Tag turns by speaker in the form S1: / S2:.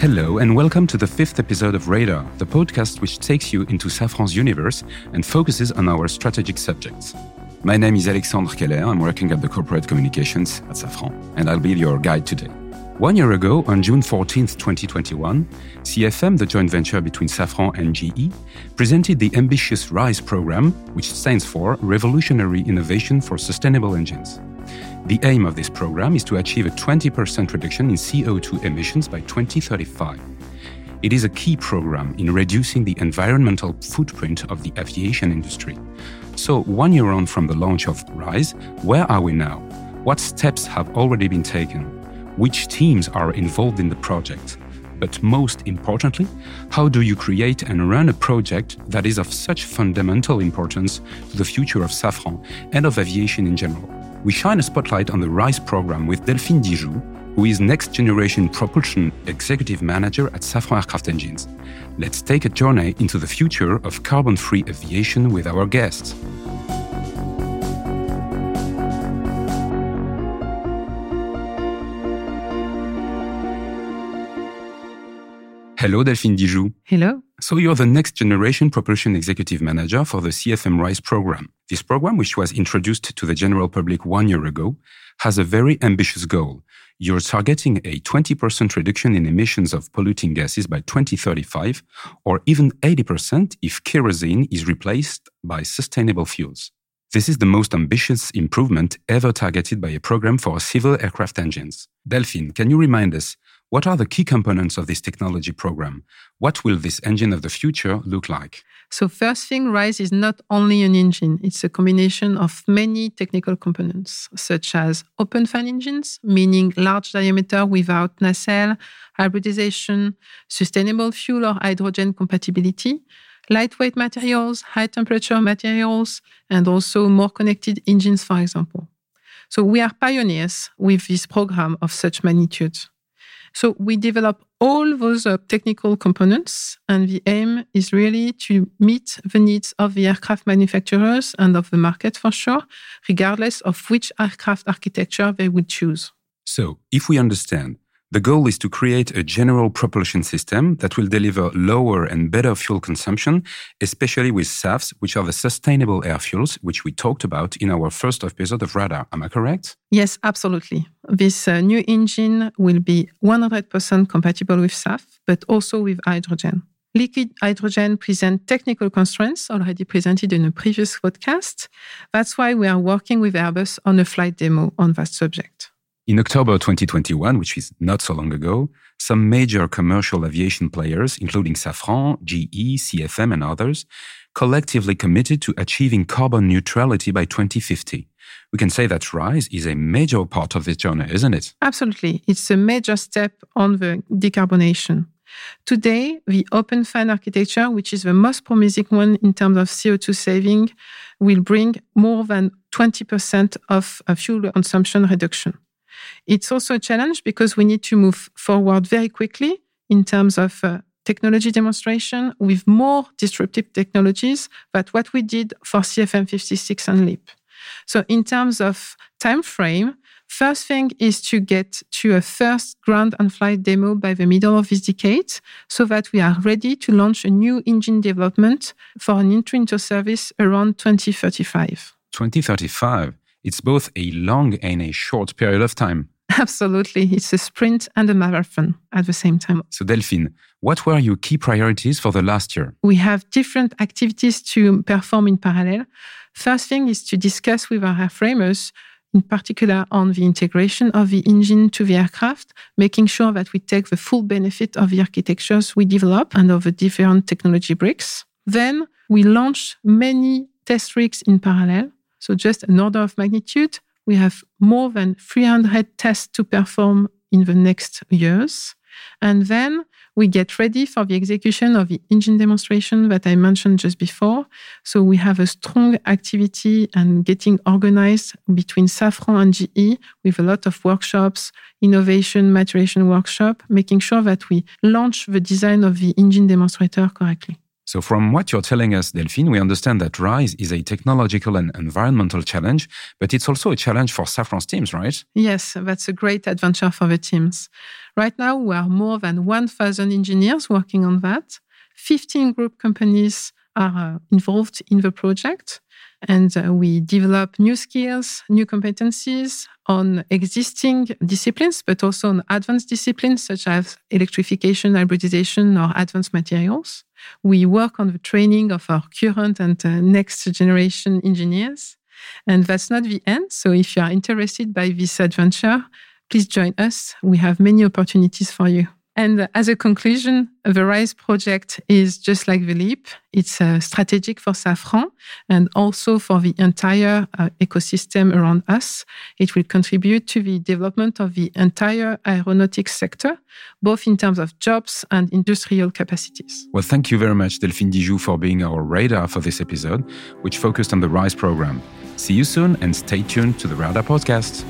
S1: Hello, and welcome to the fifth episode of Radar, the podcast which takes you into Safran's universe and focuses on our strategic subjects. My name is Alexandre Keller. I'm working at the corporate communications at Safran, and I'll be your guide today. One year ago, on June 14, 2021, CFM, the joint venture between Safran and GE, presented the ambitious RISE program, which stands for Revolutionary Innovation for Sustainable Engines. The aim of this program is to achieve a 20% reduction in CO2 emissions by 2035. It is a key program in reducing the environmental footprint of the aviation industry. So, one year on from the launch of RISE, where are we now? What steps have already been taken? Which teams are involved in the project? But most importantly, how do you create and run a project that is of such fundamental importance to the future of Safran and of aviation in general? We shine a spotlight on the RISE program with Delphine Dijoud, who is Next Generation Propulsion Executive Manager at Safran Aircraft Engines. Let's take a journey into the future of carbon free aviation with our guests. Hello, Delphine Dijoud.
S2: Hello.
S1: So you're the next generation propulsion executive manager for the CFM RISE program. This program, which was introduced to the general public one year ago, has a very ambitious goal. You're targeting a 20% reduction in emissions of polluting gases by 2035, or even 80% if kerosene is replaced by sustainable fuels. This is the most ambitious improvement ever targeted by a program for civil aircraft engines. Delphine, can you remind us what are the key components of this technology program? What will this engine of the future look like?
S2: So, first thing, RISE is not only an engine, it's a combination of many technical components, such as open fan engines, meaning large diameter without nacelle, hybridization, sustainable fuel or hydrogen compatibility, lightweight materials, high temperature materials, and also more connected engines, for example. So, we are pioneers with this program of such magnitude. So we develop all those uh, technical components, and the aim is really to meet the needs of the aircraft manufacturers and of the market for sure, regardless of which aircraft architecture they would choose.
S1: So, if we understand the goal is to create a general propulsion system that will deliver lower and better fuel consumption, especially with SAFs, which are the sustainable air fuels, which we talked about in our first episode of Radar. Am I correct?
S2: Yes, absolutely. This uh, new engine will be 100% compatible with SAF, but also with hydrogen. Liquid hydrogen presents technical constraints already presented in a previous podcast. That's why we are working with Airbus on a flight demo on that subject.
S1: In October 2021, which is not so long ago, some major commercial aviation players, including Safran, GE, CFM, and others, collectively committed to achieving carbon neutrality by 2050. We can say that RISE is a major part of this journey, isn't it?
S2: Absolutely. It's a major step on the decarbonation. Today, the open fan architecture, which is the most promising one in terms of CO2 saving, will bring more than 20% of uh, fuel consumption reduction. It's also a challenge because we need to move forward very quickly in terms of uh, technology demonstration with more disruptive technologies than what we did for CFM56 and LEAP. So in terms of time frame, first thing is to get to a first ground and flight demo by the middle of this decade so that we are ready to launch a new engine development for an entry into service around 2035.
S1: 2035 it's both a long and a short period of time.
S2: Absolutely. It's a sprint and a marathon at the same time.
S1: So, Delphine, what were your key priorities for the last year?
S2: We have different activities to perform in parallel. First thing is to discuss with our airframers, in particular on the integration of the engine to the aircraft, making sure that we take the full benefit of the architectures we develop and of the different technology bricks. Then we launch many test rigs in parallel so just an order of magnitude, we have more than 300 tests to perform in the next years. And then we get ready for the execution of the engine demonstration that I mentioned just before. So we have a strong activity and getting organized between Safran and GE with a lot of workshops, innovation, maturation workshop, making sure that we launch the design of the engine demonstrator correctly.
S1: So, from what you're telling us, Delphine, we understand that RISE is a technological and environmental challenge, but it's also a challenge for Safran's teams, right?
S2: Yes, that's a great adventure for the teams. Right now, we are more than 1,000 engineers working on that. 15 group companies are uh, involved in the project. And uh, we develop new skills, new competencies on existing disciplines, but also on advanced disciplines such as electrification, hybridization, or advanced materials. We work on the training of our current and uh, next generation engineers. And that's not the end. So if you are interested by this adventure, please join us. We have many opportunities for you. And as a conclusion, the RISE project is just like the LEAP. It's uh, strategic for Safran and also for the entire uh, ecosystem around us. It will contribute to the development of the entire aeronautics sector, both in terms of jobs and industrial capacities.
S1: Well, thank you very much, Delphine Dijoud, for being our radar for this episode, which focused on the RISE program. See you soon and stay tuned to the Radar podcast.